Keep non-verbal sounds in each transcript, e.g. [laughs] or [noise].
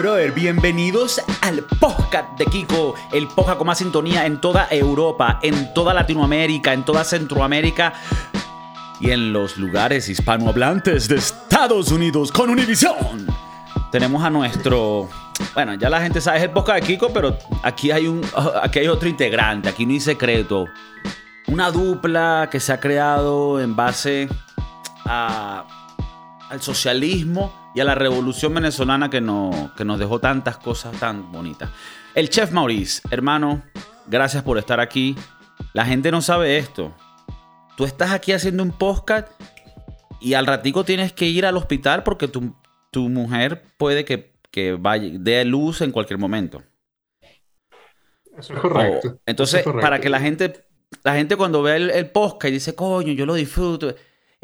Brother, bienvenidos al podcast de Kiko, el podcast con más sintonía en toda Europa, en toda Latinoamérica, en toda Centroamérica y en los lugares hispanohablantes de Estados Unidos con Univision. Tenemos a nuestro, bueno, ya la gente sabe es el podcast de Kiko, pero aquí hay un, aquí hay otro integrante, aquí no hay secreto, una dupla que se ha creado en base a, al socialismo y a la revolución venezolana que, no, que nos dejó tantas cosas tan bonitas. El chef Maurice, hermano, gracias por estar aquí. La gente no sabe esto. Tú estás aquí haciendo un podcast y al ratico tienes que ir al hospital porque tu, tu mujer puede que, que vaya, dé luz en cualquier momento. Eso es correcto. Oh, entonces, Eso es correcto. para que la gente, la gente cuando ve el, el podcast y dice, coño, yo lo disfruto.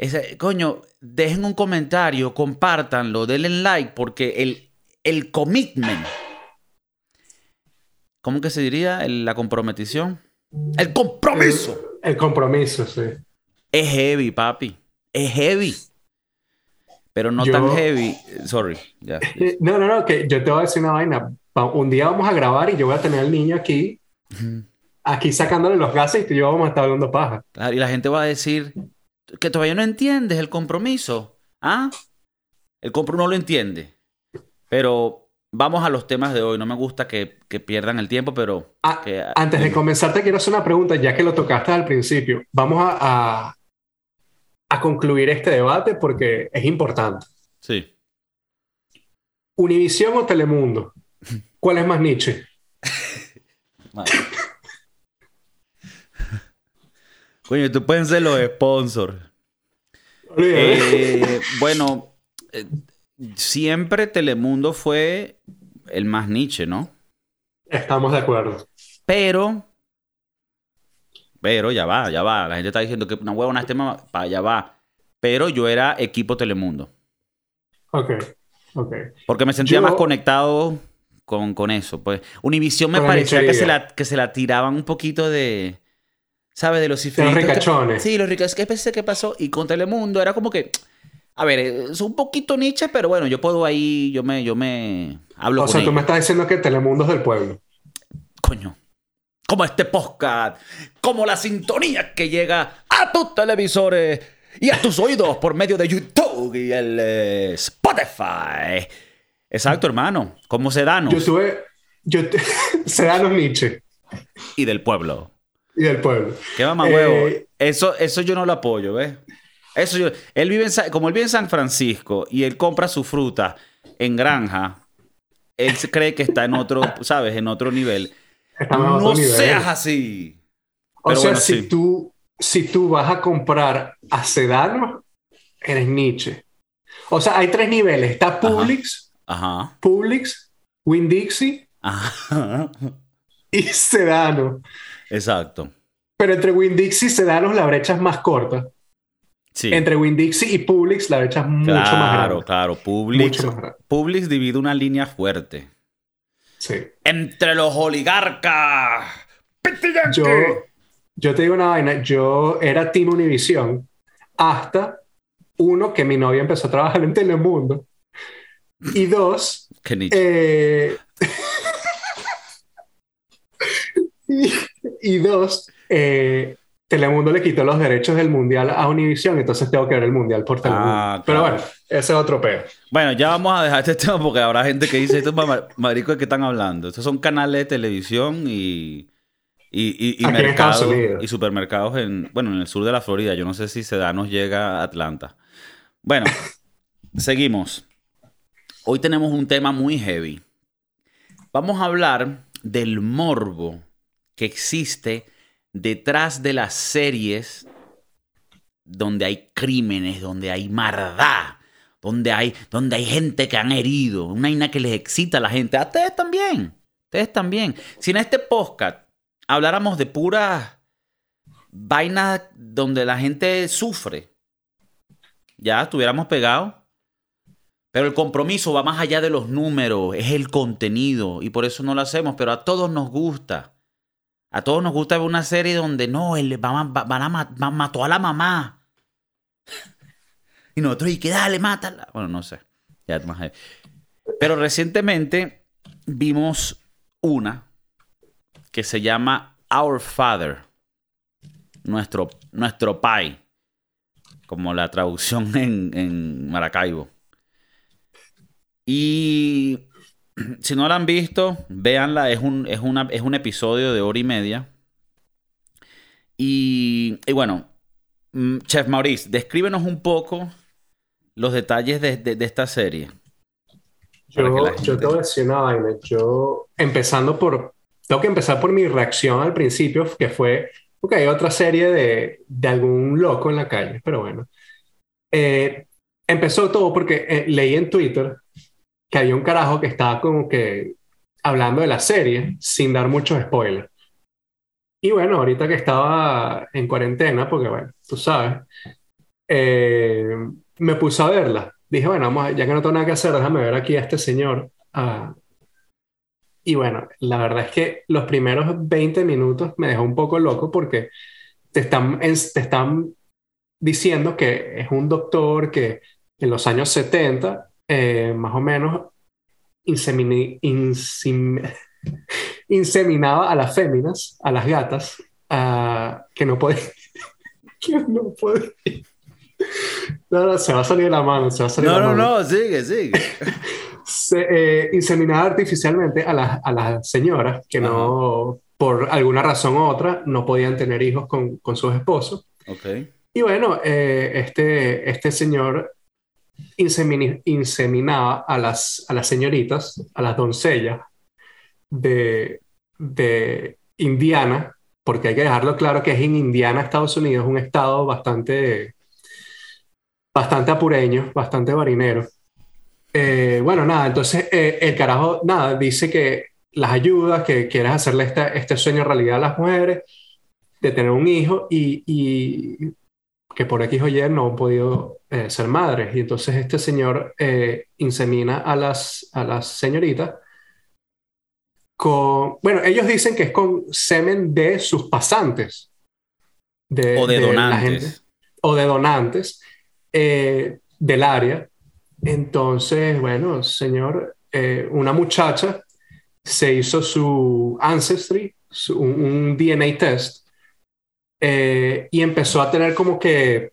Ese, coño, dejen un comentario, compártanlo, denle like, porque el, el commitment, ¿cómo que se diría? El- la comprometición. El compromiso. El compromiso, sí. Es heavy, papi. Es heavy. Pero no Yo- tan heavy. Sorry. Eh, No, no, no, que yo te voy a decir una vaina. Va- Un día vamos a grabar y yo voy a tener al niño aquí, aquí sacándole los gases y tú y yo vamos a estar hablando paja. Claro, y la gente va a decir que todavía no entiendes el compromiso. ¿Ah? El compro no lo entiende. Pero vamos a los temas de hoy. No me gusta que, que pierdan el tiempo, pero... Ah, que- Antes de comenzar, te quiero hacer una pregunta, ya que lo tocaste al principio. Vamos a, a, a concluir este debate porque es importante. Sí. ¿Univisión o Telemundo? ¿Cuál es más Nietzsche? [laughs] Madre. Coño, tú pueden ser los sponsors. Eh, bueno, eh, siempre Telemundo fue el más niche, ¿no? Estamos de acuerdo. Pero, pero ya va, ya va. La gente está diciendo que una huevona este tema, allá va. Pero yo era equipo Telemundo. Ok, ok. Porque me sentía Yo- más conectado con, con eso. Pues Univisión me Con parecía que se, la, que se la tiraban un poquito de. ¿Sabes? De los los ricachones. Sí, los ricachones. ¿Qué que pasó? Y con Telemundo era como que. A ver, es un poquito niche, pero bueno, yo puedo ahí, yo me, yo me hablo O con sea, tú ellos. me estás diciendo que Telemundo es del pueblo. Coño. Como este podcast, como la sintonía que llega a tus televisores y a tus oídos por medio de YouTube y el eh, Spotify. Exacto, hermano. Como Sedanos Yo tuve, yo [laughs] Sedanos Nietzsche y del pueblo. Y del pueblo. Qué mamá Eh. Eso, eso yo no lo apoyo, ¿ves? Eso yo, él vive en, como él vive en San Francisco y él compra su fruta en granja, él se cree que está en otro, [laughs] ¿sabes? En otro nivel. No nivel. seas así. O Pero sea, bueno, si, sí. tú, si tú vas a comprar a Sedanos, eres Nietzsche. O sea, hay tres niveles. Está Publix, Ajá. Publix, Winn-Dixie Ajá. y Sedano. Exacto. Pero entre Winn-Dixie y Sedanos la brecha es más corta. Sí. Entre Winn-Dixie y Publix la brecha es mucho más claro, grande. claro. Publix, más grande. Publix divide una línea fuerte. Sí. Entre los oligarcas. Yo, yo te digo una vaina, yo era Team Univision hasta uno que mi novia empezó a trabajar en Telemundo y dos Qué eh, y, [laughs] y dos eh, Telemundo le quitó los derechos del mundial a Univision entonces tengo que ver el mundial por Telemundo Ah, pero bueno ese es otro peo Bueno, ya vamos a dejar este [laughs] tema porque habrá gente que dice, estos ma- maricos de qué están hablando. Estos son canales de televisión y, y, y, mercados y supermercados en, bueno, en el sur de la Florida. Yo no sé si Sedanos llega a Atlanta. Bueno, [laughs] seguimos. Hoy tenemos un tema muy heavy. Vamos a hablar del morbo que existe detrás de las series donde hay crímenes, donde hay maldad, donde hay, donde hay gente que han herido, una vaina que les excita a la gente. A ustedes también, ustedes también. Si en este podcast habláramos de puras vainas donde la gente sufre, ya estuviéramos pegados. Pero el compromiso va más allá de los números, es el contenido y por eso no lo hacemos, pero a todos nos gusta. A todos nos gusta ver una serie donde no, él va, va- van a ma- ma- mató a la mamá. Y nosotros, y que dale, mátala. Bueno, no sé. Ya, más. Pero recientemente vimos una que se llama Our Father, nuestro, nuestro Pai, como la traducción en, en Maracaibo. Y [clears throat] si no la han visto, véanla, es un, es una, es un episodio de hora y media. Y, y bueno, mm, Chef Maurice, descríbenos un poco los detalles de, de- de esta serie. Yo, la yo gente- te voy a decir una vaina. Yo, empezando por. Tengo que empezar por mi reacción al principio, que fue. Ok, otra serie de, de algún loco en la calle, pero bueno. Eh, empezó todo porque eh, leí en Twitter que había un carajo que estaba como que hablando de la serie sin dar muchos spoilers. Y bueno, ahorita que estaba en cuarentena, porque bueno, tú sabes, eh, me puse a verla. Dije, bueno, vamos, ya que no tengo nada que hacer, déjame ver aquí a este señor. Ah, y bueno, la verdad es que los primeros 20 minutos me dejó un poco loco porque te están, te están diciendo que es un doctor que en los años 70, eh, más o menos, insemini- insim- [laughs] inseminaba a las féminas, a las gatas, ah, que no puede, [laughs] que no puede. No, no, se va a salir de la mano, se va a salir No, la no, mano. no, sigue, sigue. [laughs] Se, eh, inseminaba artificialmente a las, a las señoras que no, por alguna razón u otra, no podían tener hijos con, con sus esposos. Y bueno, eh, este, este señor inseminaba a las, a las señoritas, a las doncellas de, de Indiana, porque hay que dejarlo claro que es en Indiana, Estados Unidos, un estado bastante, bastante apureño, bastante marinero. Eh, bueno, nada, entonces eh, el carajo, nada, dice que las ayudas, que quieres hacerle esta- este sueño realidad a las mujeres, de tener un hijo y, y que por X o Y no han podido eh, ser madres. Y entonces este señor eh, insemina a las, a las señoritas con, bueno, ellos dicen que es con semen de sus pasantes. De, O de donantes. gente, o de donantes eh, del área. Entonces, bueno, señor, una muchacha se hizo su ancestry, su- un, un DNA test, eh, y empezó a tener como que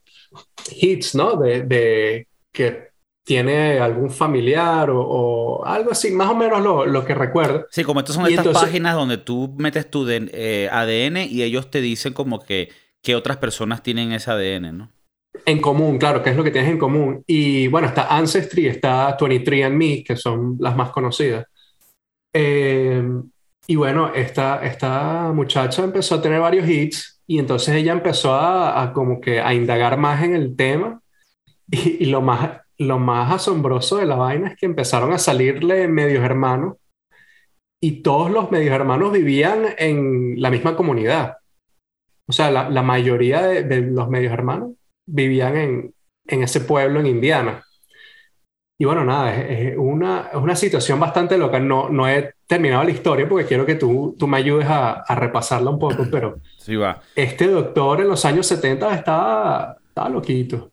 hits, ¿no? De, de que tiene algún familiar o, o algo así, más o menos lo, lo que recuerdo. Sí, como estas son Y estas entonces- páginas donde tú metes tu de- eh, ADN y ellos te dicen como que, que otras personas tienen ese ADN, ¿no? En común, claro, que es lo que tienes en común. Y bueno, está Ancestry, está 23andMe, que son las más conocidas. Eh, y bueno, esta, esta muchacha empezó a tener varios hits y entonces ella empezó a, como que a indagar más en el tema. [laughs] Y, lo más, lo más asombroso de la vaina es que empezaron a salirle medios hermanos y todos los medios hermanos vivían en la misma comunidad. O sea, la, la mayoría de, de los medios hermanos vivían en, en ese pueblo en Indiana. Y bueno, nada, es, es una, es una situación bastante loca. No, no he terminado la historia porque quiero que tú, tú me ayudes a, a repasarla un poco, [clears throat] pero Sí, va. este doctor en los años 70 estaba, estaba loquito.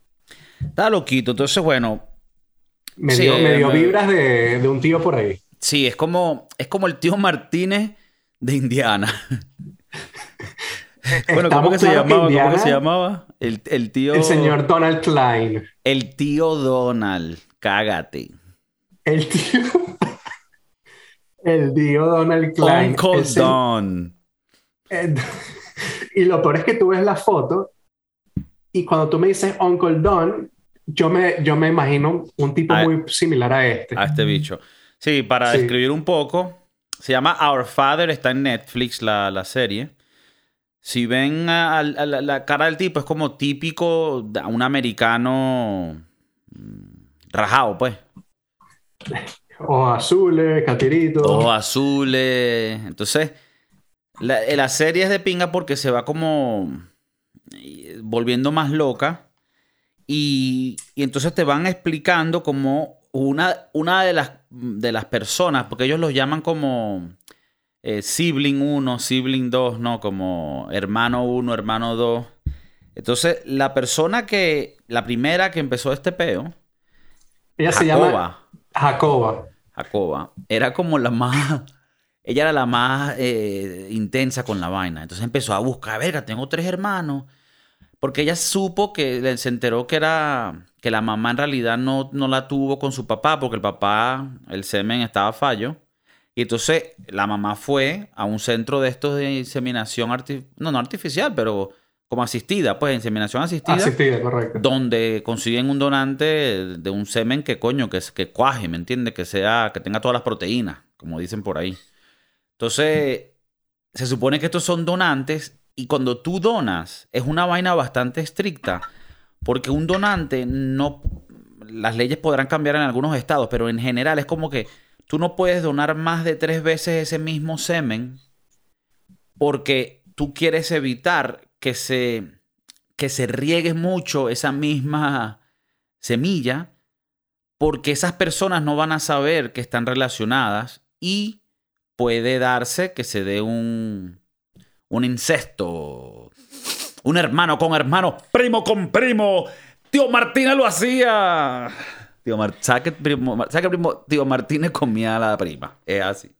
Está loquito. Entonces, bueno, Me Sí, dio, me dio vibras de, de un tío por ahí. sí, es como, es como el tío Martínez de Indiana. [laughs] bueno, ¿cómo se que llamaba? ¿Cómo que se llamaba? El, el tío... El señor Donald Klein. El tío Donald. Cágate. El tío. El tío Donald Klein. Uncle El Don. Eh, Y lo peor es que tú ves la foto y cuando tú me dices Uncle Don, yo me, yo me imagino un tipo Ah, muy similar a este. a este bicho. Sí, para Sí. describir un poco, se llama Our Father, está en Netflix la, la serie. Si ven a, a la, la- cara del tipo, es como típico un americano rajado, pues. Ojos azules, catirito. Ojos azules. Entonces, la, la serie es de pinga porque se va como eh, volviendo más loca. Y, y entonces te van explicando como una, una de, las, de las personas, porque ellos los llaman como eh, sibling 1, sibling 2, ¿no? Como hermano 1, hermano 2. Entonces, la persona que, la primera que empezó este peo, Ella se llama Jacoba. Jacoba. Jacoba, era como la más. Ella era la más eh, intensa con la vaina. Entonces empezó a buscar, verga, tengo tres hermanos. Porque ella supo que se enteró que era que la mamá en realidad no, no la tuvo con su papá, porque el papá, el semen estaba fallo. Y entonces la mamá fue a un centro de estos de inseminación artificial, no, no artificial, pero como asistida, pues inseminación asistida. Asistida, correcto. Donde consiguen un donante de un semen que coño, que, que cuaje, ¿me entiendes? Que sea, que tenga todas las proteínas, como dicen por ahí. Entonces, se supone que estos son donantes y cuando tú donas es una vaina bastante estricta porque un donante no, las leyes podrán cambiar en algunos estados, pero en general es como que tú no puedes donar más de tres veces ese mismo semen porque tú quieres evitar que se, que se riegue mucho esa misma semilla, porque esas personas no van a saber que están relacionadas y puede darse que se dé un, un incesto, un hermano con hermano, primo con primo. Tío Martínez lo hacía. Tío, Mar primo, primo, tío Martínez comía a la prima. Es así.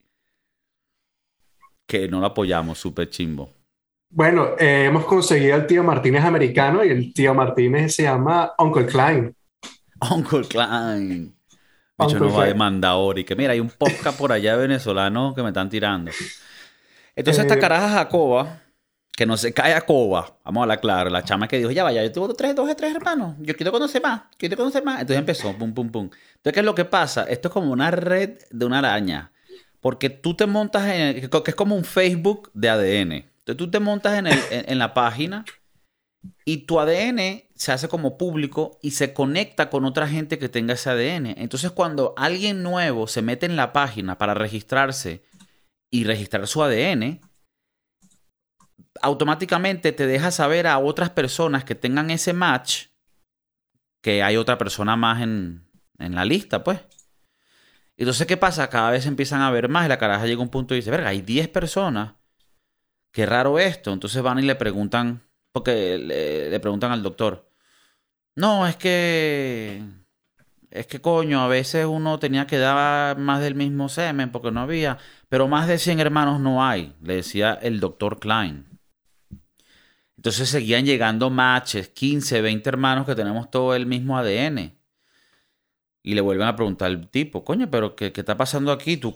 Que no lo apoyamos, súper chimbo. Bueno, eh, hemos conseguido al tío Martínez americano y el tío Martínez se llama Uncle Klein. Uncle Klein. Bicho no va a demandar y que mira, hay un podcast por allá venezolano que me están tirando. Entonces esta eh, caraja Jacoba, que no se cae a Jacoba, vamos a hablar claro, la chama que dijo, ya vaya, yo tengo tres, dos tres hermanos, yo quiero conocer más, quiero conocer más. Entonces empezó, pum, pum, pum. Entonces, ¿qué es lo que pasa? Esto es como una red de una araña, porque tú te montas en, que es como un Facebook de ADN. Entonces tú te montas en, la página y tu ADN se hace como público y se conecta con otra gente que tenga ese ADN. Entonces cuando alguien nuevo se mete en la página para registrarse y registrar su ADN, automáticamente te deja saber a otras personas que tengan ese match que hay otra persona más en, en la lista, pues. Entonces, ¿qué pasa? Cada vez empiezan a ver más y la caraja llega a un punto y dice, verga, hay 10 personas qué raro esto. Entonces van y le preguntan, porque le, preguntan al doctor, no, es que, es que coño, a veces uno tenía que dar más del mismo semen porque no había, pero más de 100 hermanos no hay, le decía el doctor Klein. Entonces seguían llegando matches, 15, 20 hermanos que tenemos todo el mismo ADN. Y le vuelven a preguntar al tipo, coño, pero ¿qué, qué está pasando aquí? ¿Tú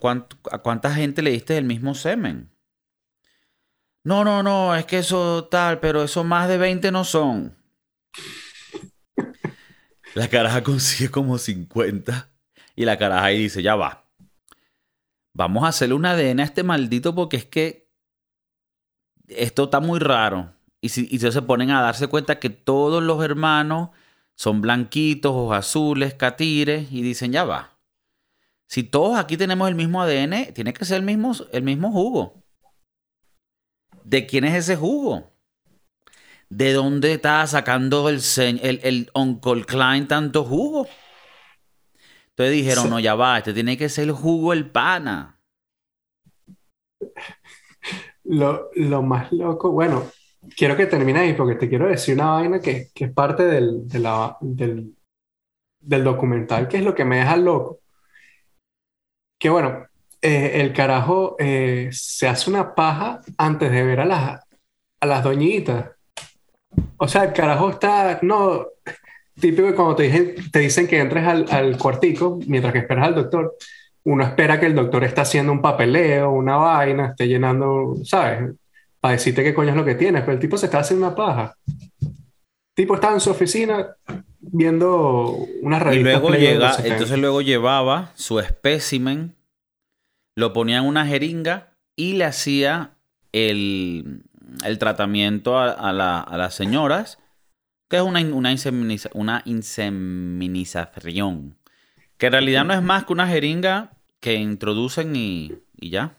¿A cuánta gente le diste el mismo semen? No, no, no, es que eso tal, pero eso más de 20 no son. La caraja consigue como 50 y la caraja ahí dice, ya va. Vamos a hacerle una ADN a este maldito porque es que esto está muy raro. Y si se ponen a darse cuenta que todos los hermanos son blanquitos, ojos azules, catires, y dicen, ya va. Si todos aquí tenemos el mismo ADN, tiene que ser el mismo, el mismo jugo. ¿De quién es ese jugo? ¿De dónde está sacando el, el, el Uncle Klein tanto jugo? Entonces dijeron, no, ya va, este tiene que ser el jugo el pana. Lo, más loco, bueno, quiero que termine ahí porque te quiero decir una vaina que, es parte del, del, del documental, que es lo que me deja loco. Que bueno, eh, el carajo eh, se hace una paja antes de ver a las, a las doñitas. O sea, el carajo está, no, típico cuando te dicen, te dicen que entres al, al cuartico mientras que esperas al doctor, uno espera que el doctor esté haciendo un papeleo, una vaina, esté llenando, ¿sabes? Para decirte qué coño es lo que tienes, pero el tipo se está haciendo una paja. El tipo estaba en su oficina viendo una revista. Y luego llega, entonces luego llevaba su espécimen lo ponía en una jeringa y le hacía el, tratamiento a, las señoras, que es una, una, una inseminización. Que en realidad no es más que una jeringa que introducen y, ya.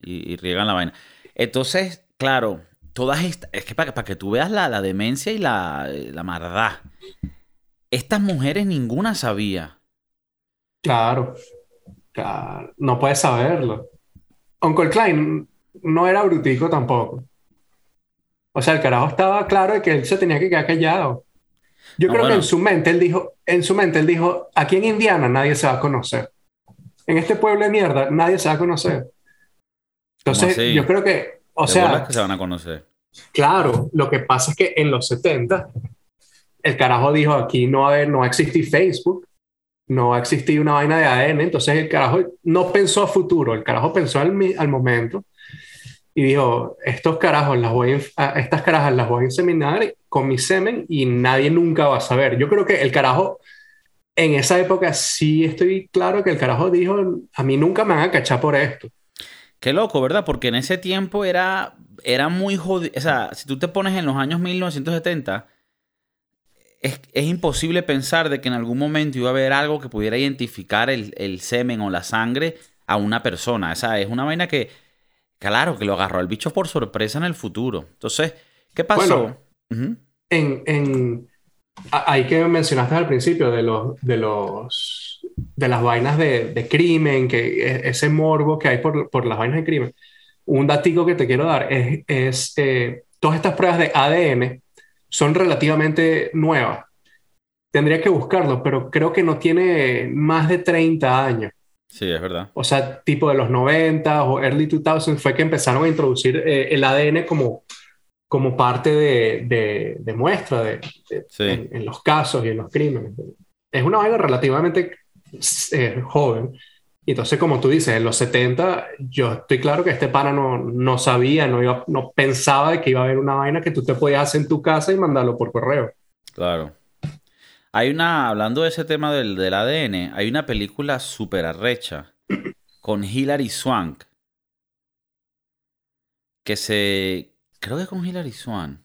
Y, riegan la vaina. Entonces, claro, todas estas. Es que para, para que tú veas la, la demencia y la, la maldad. Estas mujeres ninguna sabía. Claro no puedes saberlo. Uncle Klein no era brutico tampoco. O sea, el carajo estaba claro de que él se tenía que quedar callado. Yo creo que en su mente él dijo, en su mente él dijo, aquí en Indiana nadie se va a conocer. en este pueblo de mierda nadie se va a conocer. Entonces, yo creo que, o sea... que se van a conocer. Claro, lo que pasa es que en los 70 el carajo dijo, aquí no va, no va a existir Facebook, no va a existir una vaina de ADN, entonces el carajo no pensó a futuro, el carajo pensó al, al momento y dijo, estos carajos las voy a, estas carajas las voy a inseminar con mi semen y nadie nunca va a saber. Yo creo que el carajo en esa época sí estoy claro que el carajo dijo, a mí nunca me van a cachar por esto. Qué loco, ¿verdad? Porque en ese tiempo era, era muy jodido. O sea, si tú te pones en los años 1970, es, es, imposible pensar de que en algún momento iba a haber algo que pudiera identificar el, el semen o la sangre a una persona. O sea, es una vaina que Claro, que lo agarró el bicho por sorpresa en el futuro. Entonces, ¿qué pasó? en, en, ahí que mencionaste al principio de los, de los de las vainas de, de crimen, que e, ese morbo que hay por, por, las vainas de crimen. Un datico que te quiero dar es, es eh, todas estas pruebas de ADN son relativamente nuevas. Tendría que buscarlo, pero creo que no tiene más de 30 años. Sí, es verdad. O sea, tipo de los 90 o early 2000 fue que empezaron a introducir eh, el ADN como, como parte de, de, muestra de, en, los casos y en los crímenes. Es una vaina relativamente eh, joven. Y entonces, como tú dices, en los 70, yo estoy claro que este pana no, no sabía, no, iba, no pensaba que iba a haber una vaina que tú te podías hacer en tu casa y mandarlo por correo. Claro. Hay una, hablando de ese tema del, del ADN, hay una película súper arrecha con Hilary Swank. Que se. Creo que con Hilary Swank.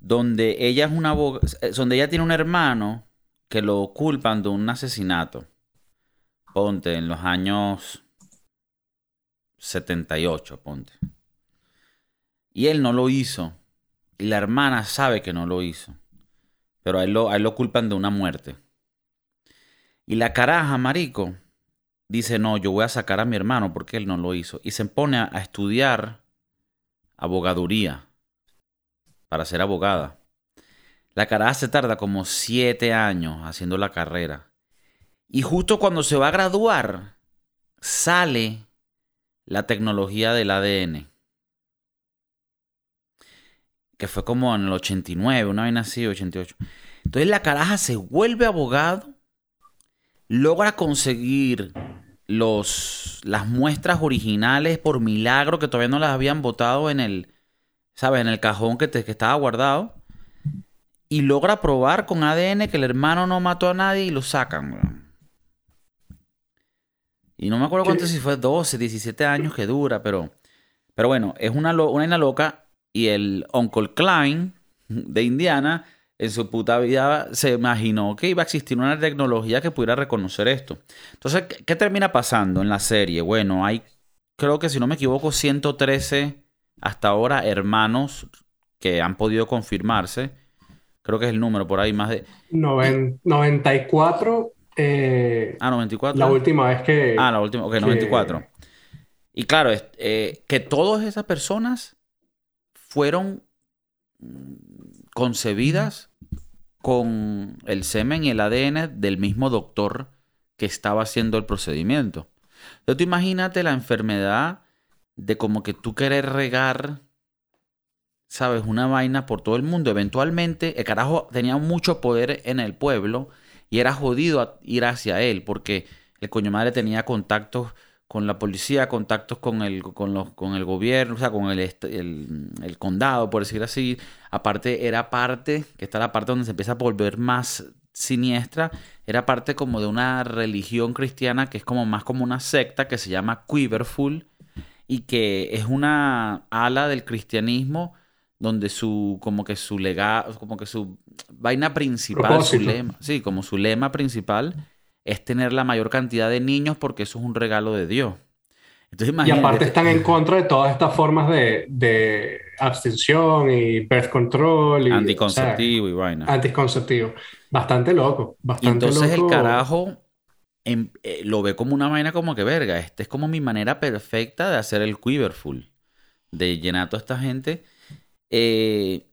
Donde ella es una donde ella tiene un hermano que lo culpan de un asesinato. Ponte, en los años 78, ponte. Y él no lo hizo. Y la hermana sabe que no lo hizo. Pero a él, lo, lo culpan de una muerte. Y la caraja, marico, dice, no, yo voy a sacar a mi hermano porque él no lo hizo. Y se pone a, estudiar abogaduría para ser abogada. La caraja se tarda como siete años haciendo la carrera. Y justo cuando se va a graduar, sale la tecnología del ADN. Que fue como en el 89, una vez así, 88. Entonces la caraja se vuelve abogado, logra conseguir los, las muestras originales por milagro que todavía no las habían botado en el, ¿sabes? En el cajón que, que estaba guardado. Y logra probar con ADN que el hermano no mató a nadie y lo sacan, Y no me acuerdo cuánto si fue 12, 17 años que dura, pero, pero bueno, es una, una loca. Y el Uncle Klein de Indiana en su puta vida se imaginó que iba a existir una tecnología que pudiera reconocer esto. Entonces, ¿qué termina pasando en la serie? Bueno, hay, creo que si no me equivoco, 113 hasta ahora hermanos que han podido confirmarse. Creo que es el número por ahí, más de... 94. Eh, ah, 94. La última vez que... Ah, la última, ok, 94. Y claro, eh, que todas esas personas fueron concebidas con el semen y el ADN del mismo doctor que estaba haciendo el procedimiento. Entonces tú imagínate la enfermedad de como que tú querés regar, sabes, una vaina por todo el mundo. Eventualmente el carajo tenía mucho poder en el pueblo y era jodido ir hacia él porque el coño madre tenía contactos con la policía, contactos con el, con los, con el gobierno, o sea, con el, el, condado, por decir así. Aparte, era parte, que está la parte donde se empieza a volver más siniestra, era parte como de una religión cristiana que es como más como una secta que se llama Quiverful y que es una ala del cristianismo donde su como que su legado, como que su vaina principal, su lema, sí, como su lema principal es tener la mayor cantidad de niños porque eso es un regalo de Dios. Entonces, y aparte están en contra de todas estas formas de, de abstención y birth control. Y, anticonceptivo y vaina. Anticonceptivo. Bastante loco. Bastante entonces el carajo em, eh, lo ve como una vaina como que verga. Esta es como mi manera perfecta de hacer el quiverful. De llenar a toda esta gente. Eh,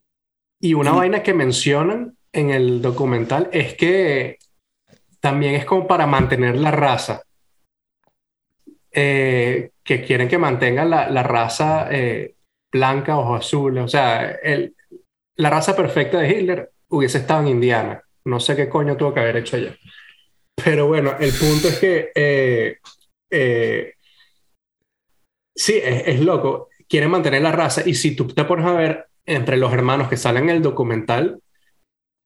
y una vaina que mencionan en el documental es que también es como para mantener la raza. eh, que quieren que mantengan la, la raza eh, blanca, ojos azules. O sea, el, la raza perfecta de Hitler hubiese estado en Indiana. No sé qué coño tuvo que haber hecho allá. Pero bueno, el punto es que eh, eh, sí, es, es, loco. Quieren mantener la raza. Y si tú te pones a ver entre los hermanos que salen en el documental,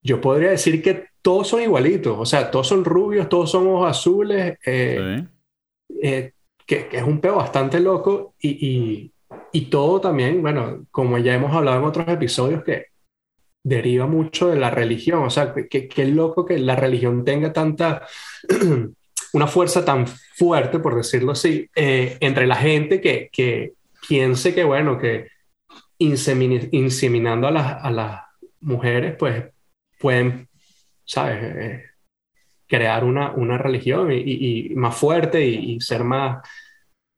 yo podría decir que todos son igualitos. O sea, todos son rubios, todos son ojos azules. Eh, sí. que, que, es un peo bastante loco. Y, y, y todo también, bueno, como ya hemos hablado en otros episodios, que deriva mucho de la religión. O sea, qué loco que la religión tenga tanta, [clears throat] una fuerza tan fuerte, por decirlo así, eh, entre la gente que, que, piense que, bueno, que insemin inseminando a las, mujeres, pues pueden, ¿sabes? Eh, crear una, religión y, más fuerte y, ser más...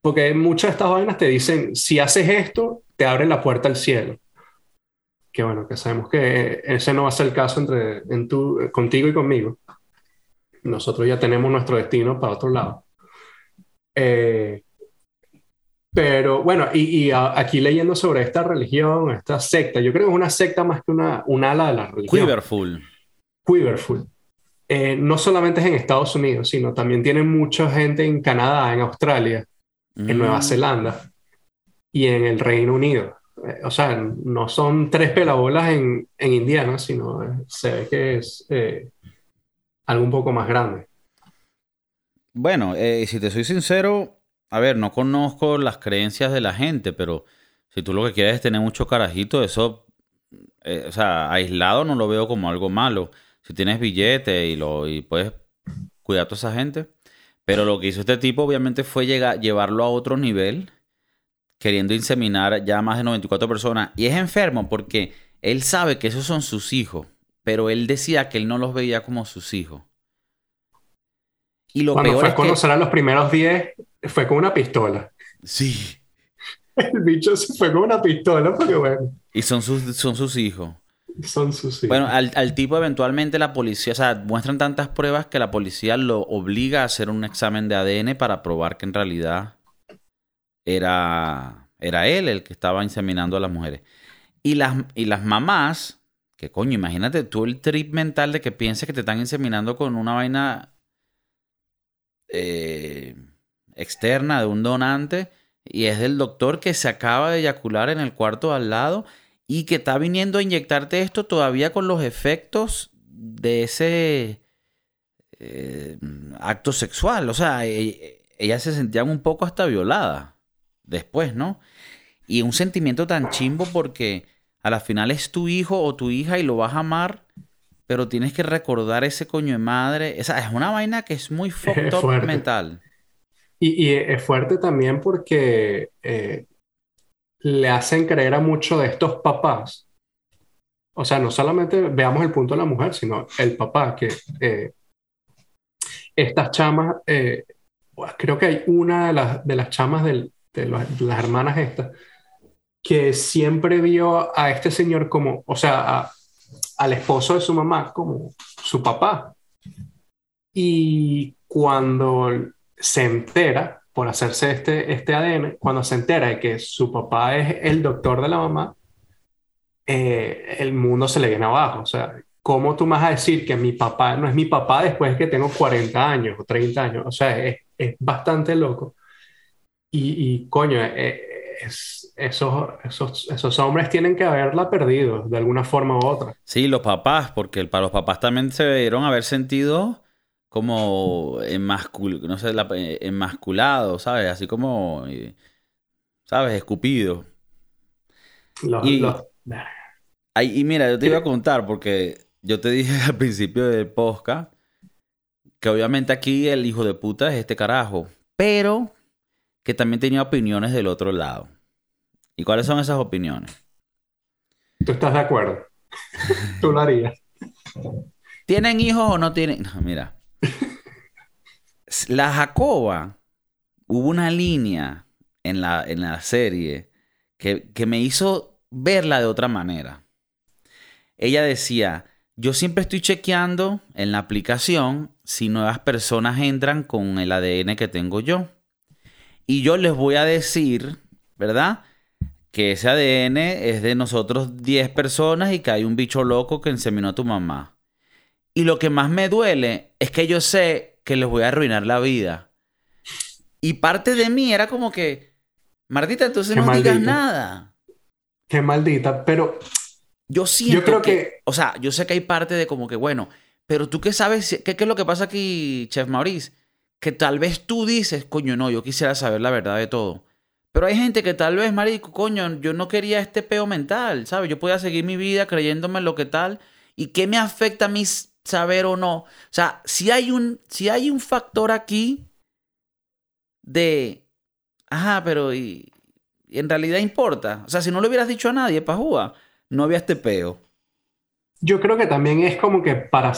Porque muchas de estas vainas te dicen, si haces esto, te abre la puerta al cielo que bueno, que sabemos que ese no va a ser el caso entre en contigo y conmigo. Nosotros ya tenemos nuestro destino para otro lado. Eh, pero bueno, y, y a, aquí leyendo sobre esta religión, esta secta, yo creo que es una secta más que una, un ala de la religión. Quiverful. Quiverful. Eh, no solamente es en Estados Unidos, sino también tiene mucha gente en Canadá, en Australia, mm. en Nueva Zelanda y en el Reino Unido o sea, no son tres pelabolas en, en Indiana, sino eh, se ve que es eh, algo un poco más grande. Bueno, eh, si te soy sincero, a ver, no conozco las creencias de la gente, pero si tú lo que quieres es tener mucho carajito, eso, o sea, aislado no lo veo como algo malo. Si tienes billete y, lo, y puedes cuidar a toda esa gente. Pero lo que hizo este tipo obviamente fue llegar, llevarlo a otro nivel queriendo inseminar ya más de 94 personas. Y es enfermo porque él sabe que esos son sus hijos, pero él decía que él no los veía como sus hijos. Y lo Cuando peor fue a conocer a los primeros 10, fue con una pistola. Sí. [laughs] El bicho se fue con una pistola porque bueno. Y son sus, son sus hijos. Son sus hijos. Bueno, al, al, tipo eventualmente la policía, o sea, muestran tantas pruebas que la policía lo obliga a hacer un examen de ADN para probar que en realidad era, era él el que estaba inseminando a las mujeres. Y las, y las mamás, que coño, imagínate tú el trip mental de que pienses que te están inseminando con una vaina eh, externa de un donante y es del doctor que se acaba de eyacular en el cuarto al lado y que está viniendo a inyectarte esto todavía con los efectos de ese eh, acto sexual. O sea, e, ellas se sentían un poco hasta violadas después, ¿no? Y un sentimiento tan chimbo porque a la final es tu hijo o tu hija y lo vas a amar, pero tienes que recordar ese coño de madre. Esa es una vaina que es muy fucked up mental. Y, y, es fuerte también porque eh, le hacen creer a muchos de estos papás. O sea, no solamente veamos el punto de la mujer, sino el papá, que eh, estas chamas, eh, creo que hay una de las, de las chamas del, de, las hermanas estas, que siempre vio a este señor como, o sea, al esposo de su mamá como su papá. Y cuando se entera, por hacerse este, este ADN, cuando se entera de que su papá es el doctor de la mamá, eh, el mundo se le viene abajo. O sea, ¿cómo tú vas a decir que mi papá no es mi papá después de que tengo 40 años o 30 años? O sea, es, es bastante loco. Y, coño, eh, es, esos, esos, esos, hombres tienen que haberla perdido de alguna forma u otra. Sí, los papás, porque para los papás también se debieron haber sentido como emascul no sé, la, emasculado, ¿sabes? Así como, eh, ¿sabes? Escupido. y, y mira, yo te iba a contar, porque yo te dije [laughs] al principio del podcast que obviamente aquí el hijo de puta es este carajo, pero que también tenía opiniones del otro lado. ¿Y cuáles son esas opiniones? ¿Tú estás de acuerdo? [laughs] ¿Tú lo harías? ¿Tienen hijos o no tienen? No, mira. La Jacoba, hubo una línea en la, en la serie que, que me hizo verla de otra manera. Ella decía, yo siempre estoy chequeando en la aplicación si nuevas personas entran con el ADN que tengo yo. Y yo les voy a decir, ¿verdad? Que ese ADN es de nosotros 10 personas y que hay un bicho loco que inseminó a tu mamá. Y lo que más me duele es que yo sé que les voy a arruinar la vida. Y parte de mí era como que, Martita, entonces no digas nada. Qué maldita, pero yo siento yo creo que, o sea, yo sé que hay parte de como que, bueno, pero tú qué sabes, ¿qué, qué es lo que pasa aquí, Chef Maurice? Que tal vez tú dices, coño, no, yo quisiera saber la verdad de todo. Pero hay gente que tal vez, marico, coño, yo no quería este peo mental, ¿sabes? Yo podía seguir mi vida creyéndome lo que tal. ¿Y qué me afecta a mí saber o no? O sea, si hay un, si hay un factor aquí de, ajá, pero en realidad importa. O sea, si no le hubieras dicho a nadie, pajúa, no había este peo. Yo creo que también es como que para,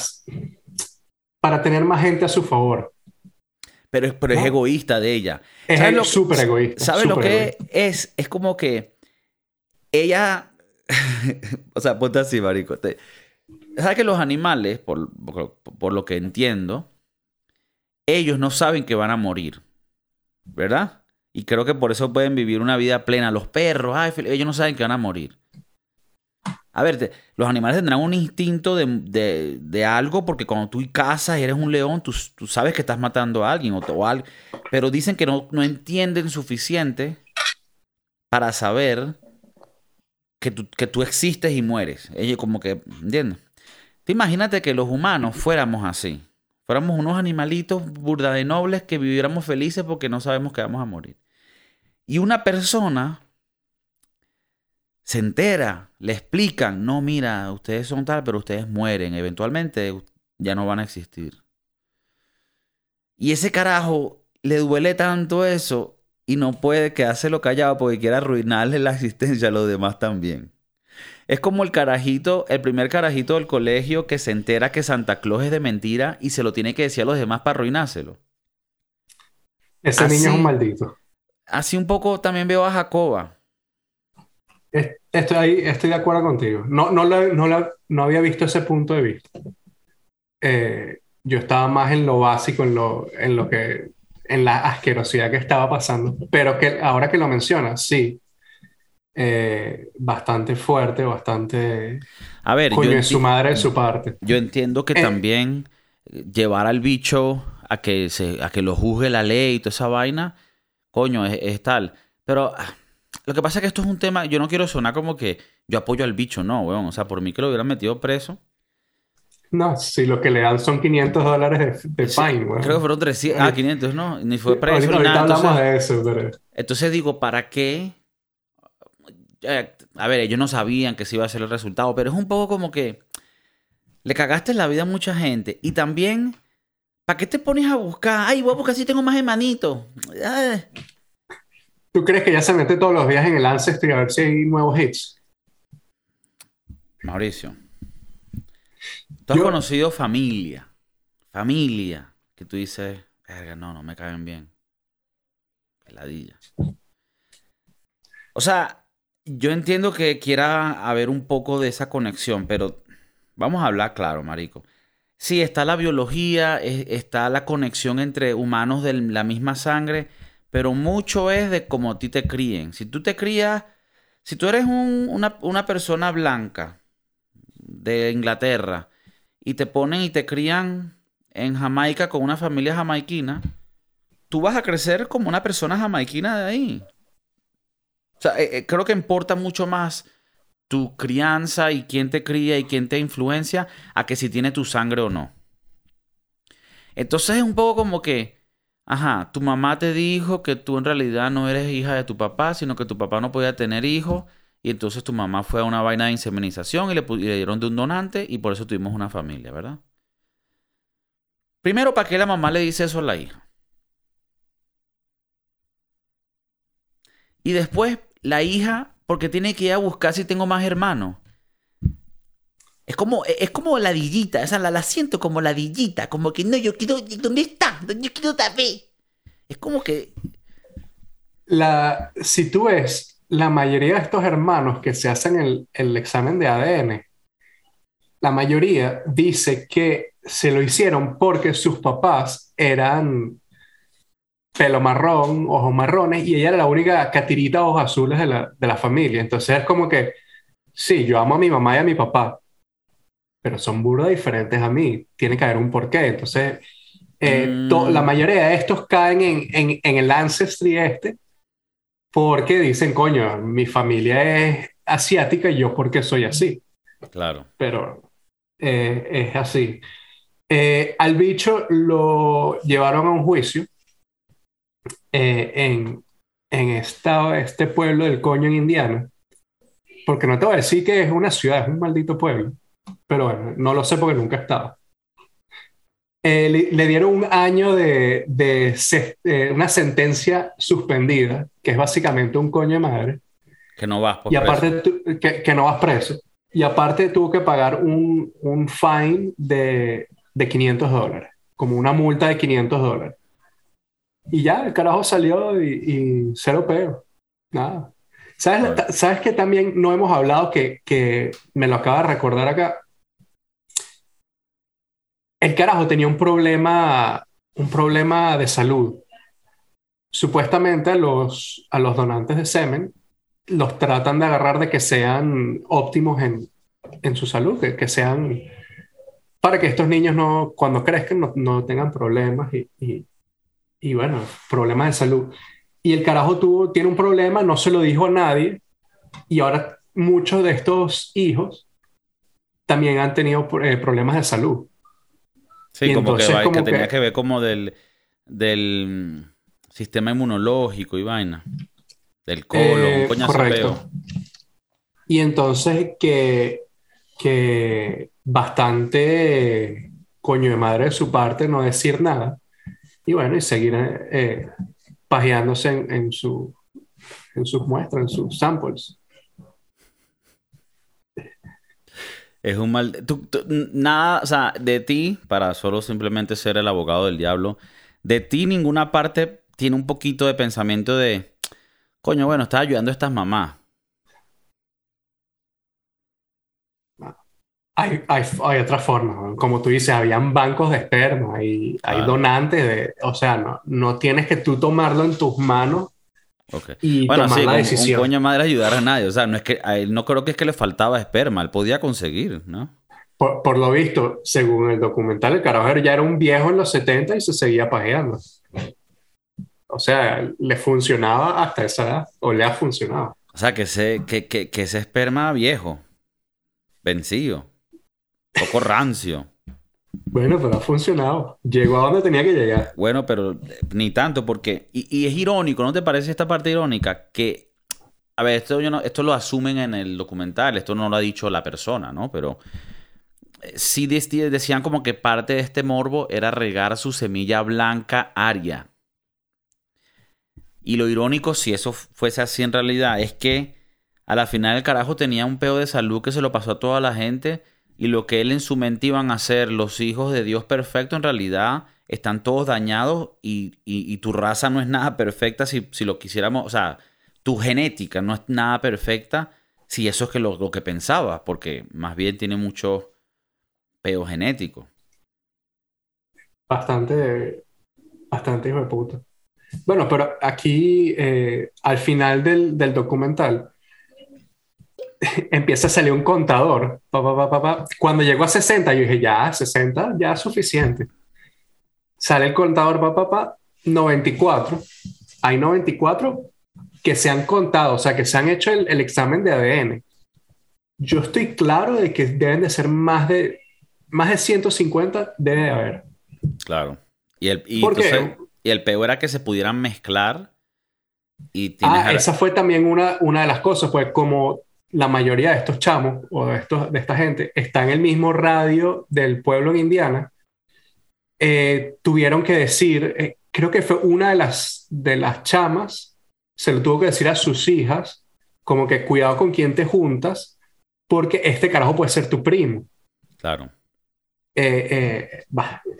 para tener más gente a su favor. Pero, es, pero es egoísta de ella. Es súper egoísta. ¿Sabes lo que es? Es como que ella. [laughs] o sea, ponte así, marico. ¿Sabes que los animales, por, por, lo que entiendo, ellos no saben que van a morir? ¿Verdad? Y creo que por eso pueden vivir una vida plena. Los perros, ellos no saben que van a morir. A ver, los animales tendrán un instinto de, algo porque cuando tú cazas y eres un león, tú, sabes que estás matando a alguien o, algo. Pero dicen que no, entienden suficiente para saber que tú, que tú existes y mueres. Ellos como que, ¿entiendes? Te imagínate que los humanos fuéramos así. Fuéramos unos animalitos burda de nobles que viviéramos felices porque no sabemos que vamos a morir. Y una persona se entera, le explican, no, mira, ustedes son tal, pero ustedes mueren, eventualmente ya no van a existir. Y ese carajo le duele tanto eso y no puede quedárselo callado porque quiere arruinarle la existencia a los demás también. Es como el carajito, el primer carajito del colegio que se entera que Santa Claus es de mentira y se lo tiene que decir a los demás para arruinárselo. Ese niño es un maldito. Así un poco también veo a Jacoba. Estoy, ahí, estoy de acuerdo contigo. No, no, no, no había visto ese punto de vista. Eh, yo estaba más en lo básico, en lo, en lo que, en la asquerosidad que estaba pasando. Pero que ahora que lo mencionas, sí. Eh, bastante fuerte, bastante. A ver, yo su madre de su parte. Yo entiendo que eh, también llevar al bicho a que, se, a que lo juzgue la ley y toda esa vaina, coño, es, es tal. Pero ah, lo que pasa es que esto es un tema, yo no quiero sonar como que yo apoyo al bicho, no, weón. O sea, por mí que lo hubieran metido preso. No, si lo que le dan son 500 dólares de, fine, weón. Creo que fueron 300, ah, 500, no, ni fue preso. Ahorita, ni nada. hablamos de eso, pero... Entonces digo, ¿para qué? Eh, a ver, ellos no sabían que se iba a ser el resultado, pero es un poco como que le cagaste la vida a mucha gente. Y también, ¿para qué te pones a buscar? Ay, voy a buscar si tengo más hermanitos. ¿Tú crees que ya se mete todos los días en el Ancestry a ver si hay nuevos hits? Mauricio, tú has conocido familia, familia, que tú dices, verga, no, no me caen bien. Peladilla. O sea, yo entiendo que quiera haber un poco de esa conexión, pero vamos a hablar claro, marico. Sí, está la biología, está la conexión entre humanos de la misma sangre, pero mucho es de cómo a ti te críen. Si tú te crías, si tú eres una, persona blanca de Inglaterra y te ponen y te crían en Jamaica con una familia jamaiquina, tú vas a crecer como una persona jamaiquina de ahí. O sea, eh, eh, creo que importa mucho más tu crianza y quién te cría y quién te influencia a que si tiene tu sangre o no. Entonces es un poco como que Ajá, tu mamá te dijo que tú en realidad no eres hija de tu papá, sino que tu papá no podía tener hijos. Y entonces tu mamá fue a una vaina de inseminización y le, dieron de un donante y por eso tuvimos una familia, ¿verdad? Primero, ¿para qué la mamá le dice eso a la hija? Y después, la hija, porque tiene que ir a buscar si tengo más hermanos. Es como, es como ladillita, esa la, la siento como ladillita, como que no, yo quiero, ¿dónde está? Yo quiero saber. Es como que... La, si tú ves la mayoría de estos hermanos que se hacen el, el examen de ADN, la mayoría dice que se lo hicieron porque sus papás eran pelo marrón, ojos marrones, y ella era la única catirita ojos azules de la, de la familia. Entonces es como que, sí, yo amo a mi mamá y a mi papá, pero son burros diferentes a mí. Tiene que haber un porqué. Entonces, eh, Mm. la mayoría de estos caen en, en, en el ancestry este porque dicen, coño, mi familia es asiática y yo porque soy así. Claro. Pero eh, es así. Eh, al bicho lo llevaron a un juicio eh, en, en esta- este pueblo del coño en Indiana. Porque no te voy a decir que es una ciudad, es un maldito pueblo. Pero bueno, no lo sé porque nunca he estado. Eh, le, le dieron un año de, de se- eh, una sentencia suspendida, que es básicamente un coño de madre. Que no vas por Y preso. aparte, tú- que, que no vas preso. Y aparte tuvo que pagar un, un fine de, de 500 dólares, como una multa de 500 dólares. Y ya, el carajo salió y, y cero peo. Nada. ¿Sabes, ¿Sabes que también no hemos hablado que, que me lo acaba de recordar acá? El carajo tenía un problema, un problema de salud. Supuestamente a los, a los donantes de semen los tratan de agarrar de que sean óptimos en, en su salud, que, sean para que estos niños no, cuando crezcan no, no tengan problemas y, y, y, bueno, problemas de salud. Y el carajo tuvo, tiene un problema, no se lo dijo a nadie y ahora muchos de estos hijos también han tenido eh, problemas de salud. Sí, Y como que, entonces como que tenía que- ver como del, del mm, sistema inmunológico y vaina. Del colon, Eh, un coñazo correcto. peo. Y entonces que, que bastante coño de madre de su parte no decir nada. Y bueno, y seguir eh, eh, pajeándose en, en, su, en sus muestras, en sus samples. Es un mal... tú- tú- nada, o sea, de ti, para solo simplemente ser el abogado del diablo, de ti ninguna parte tiene un poquito de pensamiento de, coño, bueno, estás ayudando a estas mamás. Hay, hay, hay otra forma, ¿no? como tú dices, habían bancos de esperma, hay, hay donantes, de, o sea, no, no tienes que tú tomarlo en tus manos Ok. y Bueno, tomar sí, la un, un decisión. coño de madre ayudar a nadie. O sea, no es que a él no creo que es que le faltaba esperma, él podía conseguir, ¿no? Por, por lo visto, según el documental, el carajo ya era un viejo en los 70 y se seguía pajeando. O sea, le funcionaba hasta esa edad, o le ha funcionado. O sea, que ese, que, que, que ese esperma viejo, vencido, poco rancio. Bueno, pero ha funcionado. Llegó a donde tenía que llegar. Bueno, pero eh, ni tanto, porque. Y, es irónico, ¿no te parece esta parte irónica? Que. A ver, esto, yo no, esto lo asumen en el documental, esto no lo ha dicho la persona, ¿no? Pero. eh, Sí dec- decían como que parte de este morbo era regar su semilla blanca aria. Y lo irónico, si eso fuese así en realidad, es que a la final el carajo tenía un peo de salud que se lo pasó a toda la gente y lo que él en su mente iban a ser los hijos de Dios perfecto, en realidad están todos dañados y, y- tu raza no es nada perfecta si, si lo quisiéramos, o sea, tu genética no es nada perfecta si eso es que lo, lo que pensaba, porque más bien tiene mucho peo genético. Bastante, bastante hijo de puta. Bueno, pero aquí, eh, al final del, del documental, [laughs] empieza a salir un contador. Pa, pa, pa, pa, pa. Cuando llegó a 60, yo dije, ya, 60, ya es suficiente. Sale el contador, pa, pa, pa, 94. Hay 94 que se han contado, o sea, que se han hecho el, el examen de ADN. Yo estoy claro de que deben de ser más de, más de 150, debe de haber. Claro. Y el, y ¿Por qué? entonces- y el peo era que se pudieran mezclar y Ah, esa fue también una, una de las cosas, pues como la mayoría de estos chamos o de, estos, de esta gente está en el mismo radio del pueblo en Indiana, eh, tuvieron que decir, eh, creo que fue una de las, de las chamas, se lo tuvo que decir a sus hijas, como que cuidado con quién te juntas, porque este carajo puede ser tu primo. Claro. Eh,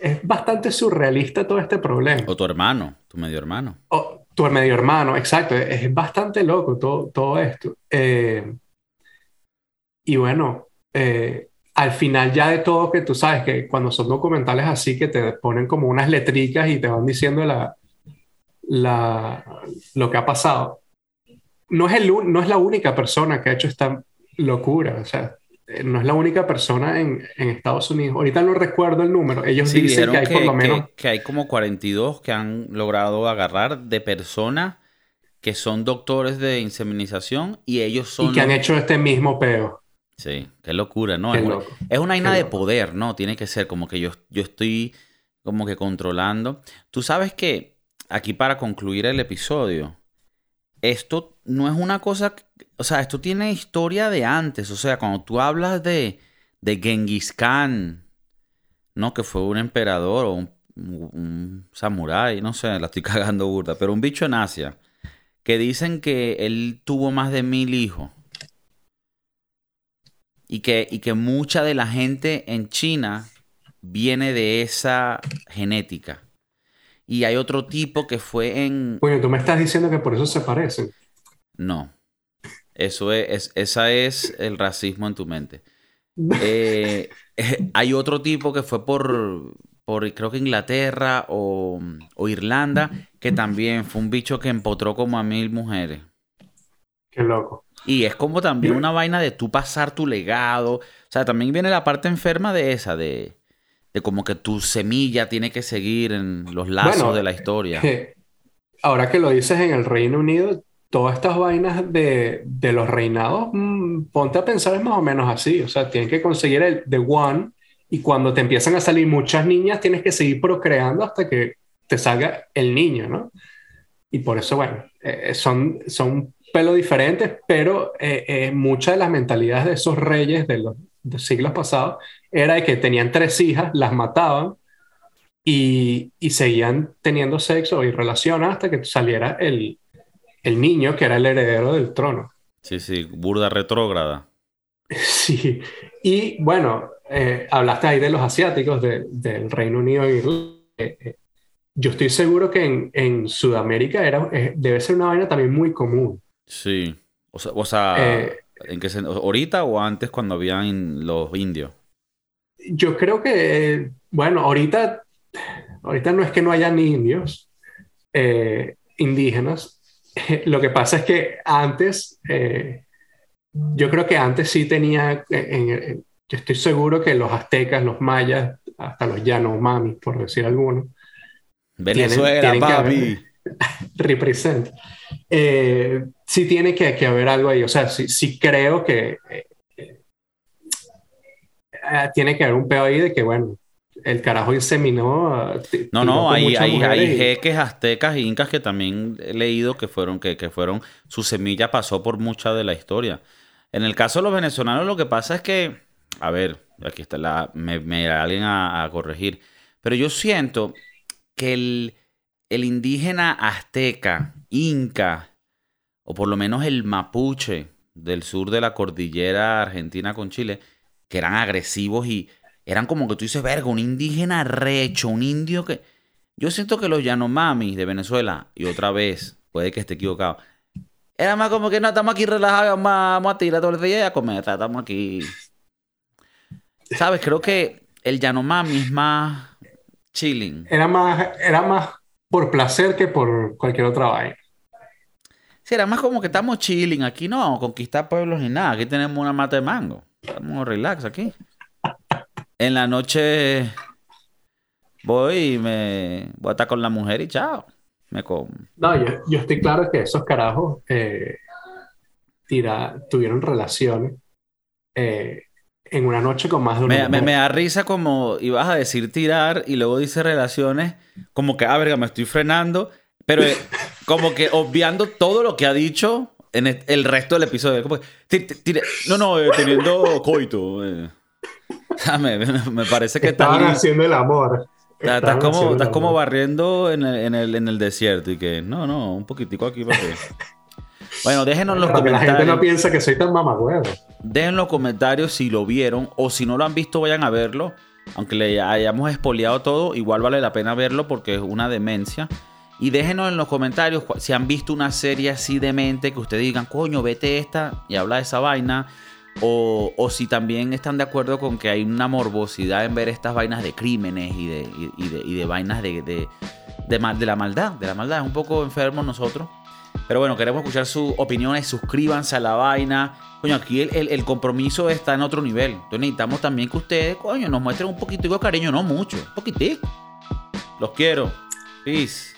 es bastante surrealista todo este problema. O tu hermano, tu medio hermano. Oh, tu medio hermano, exacto. Es, es bastante loco todo, todo esto. Y bueno, eh, al final ya de todo que tú sabes que cuando son documentales así que te ponen como unas letricas y te van diciendo la, la, lo que ha pasado, no es, el, no es la única persona que ha hecho esta locura. O sea, eh, no es la única persona en, en, Estados Unidos. Ahorita no recuerdo el número. Ellos dicen que hay por lo menos. Que, hay como 42 que han logrado agarrar de personas que son doctores de inseminización y ellos son. Y que han hecho este mismo peo. Sí, qué locura, ¿no? es, una, es, una vaina de poder, ¿no? Tiene que ser como que yo, yo estoy como que controlando. Tú sabes que aquí para concluir el episodio, esto no es una cosa, o sea, esto tiene historia de antes, o sea, cuando tú hablas de, de Genghis Khan, ¿no? Que fue un emperador o un, un samurái, no sé, la estoy [laughs] cagando burda, pero un bicho en Asia, que dicen que él tuvo más de mil hijos. Y que, y que mucha de la gente en China viene de esa genética. Y hay otro tipo que fue en... Bueno, tú me estás diciendo que por eso se parecen. No. Eso es, esa es el racismo en tu mente. [laughs] Eh, eh, hay otro tipo que fue por, por creo que Inglaterra o, o, Irlanda, que también fue un bicho que empotró como a mil mujeres. Qué loco. Y es como también una vaina de tú pasar tu legado. O sea, también viene la parte enferma de esa, de, de como que tu semilla tiene que seguir en los lazos de la historia. ahora que lo dices en el Reino Unido, todas estas vainas de, de los reinados, mm, ponte a pensar es más o menos así. O sea, tienen que conseguir el The One y cuando te empiezan a salir muchas niñas, tienes que seguir procreando hasta que te salga el niño, ¿no? Y por eso, bueno, eh, son, son pelo diferentes, pero eh, eh, muchas de las mentalidades de esos reyes de los, de siglos pasados era de que tenían tres hijas, las mataban y, y seguían teniendo sexo y relaciones hasta que saliera el, el niño que era el heredero del trono. Sí, sí, burda retrógrada. [laughs] Sí, y bueno, eh, hablaste ahí de los asiáticos del Reino Unido y eh, eh, yo estoy seguro que en, en Sudamérica era, debe ser una vaina también muy común. Sí, o sea, o sea ¿en qué ¿ahorita o antes cuando habían los indios? Yo creo que, bueno, ahorita, ahorita no es que no hayan indios indígenas, [laughs] lo que pasa es que antes, eh, yo creo que antes sí tenía, yo estoy seguro que los aztecas, los mayas, hasta los Yanomamis, por decir alguno. Venezuela, papi. [laughs] represent. Eh, sí tiene que, que, haber algo ahí. O sea, sí, sí creo que eh, tiene que haber un pedo ahí de que, bueno, el carajo inseminó. no, no, hay, hay, jeques aztecas e incas que también he leído que fueron, que, que fueron, su semilla pasó por mucha de la historia. En el caso de los venezolanos, lo que pasa es que, a ver, aquí está la, me, me alguien a, corregir, pero yo siento que el, el indígena azteca, inca, o por lo menos el mapuche del sur de la cordillera argentina con Chile, que eran agresivos y eran como que tú dices, verga, un indígena recho, un indio que... Yo siento que los Yanomamis de Venezuela, y otra vez, puede que esté equivocado, era más como que no, estamos aquí relajados, vamos a tirar todo el día y a comer, estamos aquí. ¿Sabes? Creo que el Yanomami es más chilling. Era más, era más por placer que por cualquier otra vaina. Sí, era más como que estamos chilling. Aquí no vamos a conquistar pueblos ni nada. Aquí tenemos una mata de mango. Estamos relax aquí. [laughs] En la noche voy y me voy a estar con la mujer y chao. Me No, yo, estoy claro que esos carajos eh, tuvieron relaciones eh, en una noche con más de una me, me, da risa como ibas a decir tirar y luego dice relaciones, como que, ah, verga, me estoy frenando, pero eh, [laughs] como que obviando todo lo que ha dicho en el, resto del episodio. no, no, teniendo coito. [laughs] me, parece que estaban haciendo el amor. Estás como, estás como barriendo en el, en, el, en el, desierto y que, no, no, un poquitico aquí para [laughs] Bueno, déjenos en los comentarios. la gente no piensa que soy tan mamagüero. Dejen los comentarios si lo vieron o si no lo han visto, vayan a verlo. Aunque le hayamos espoleado todo, igual vale la pena verlo porque es una demencia. Y déjenos en los comentarios si han visto una serie así demente que ustedes digan, coño, vete esta y habla de esa vaina. O, si también están de acuerdo con que hay una morbosidad en ver estas vainas de crímenes y de, y, de, vainas de, de, de la maldad, de la maldad. Es un poco enfermo nosotros. Pero bueno, queremos escuchar sus opiniones. Suscríbanse a la vaina. Coño, aquí el, compromiso está en otro nivel. Entonces necesitamos también que ustedes, coño, nos muestren un poquitico de cariño, no mucho, un poquitico. Los quiero. Peace.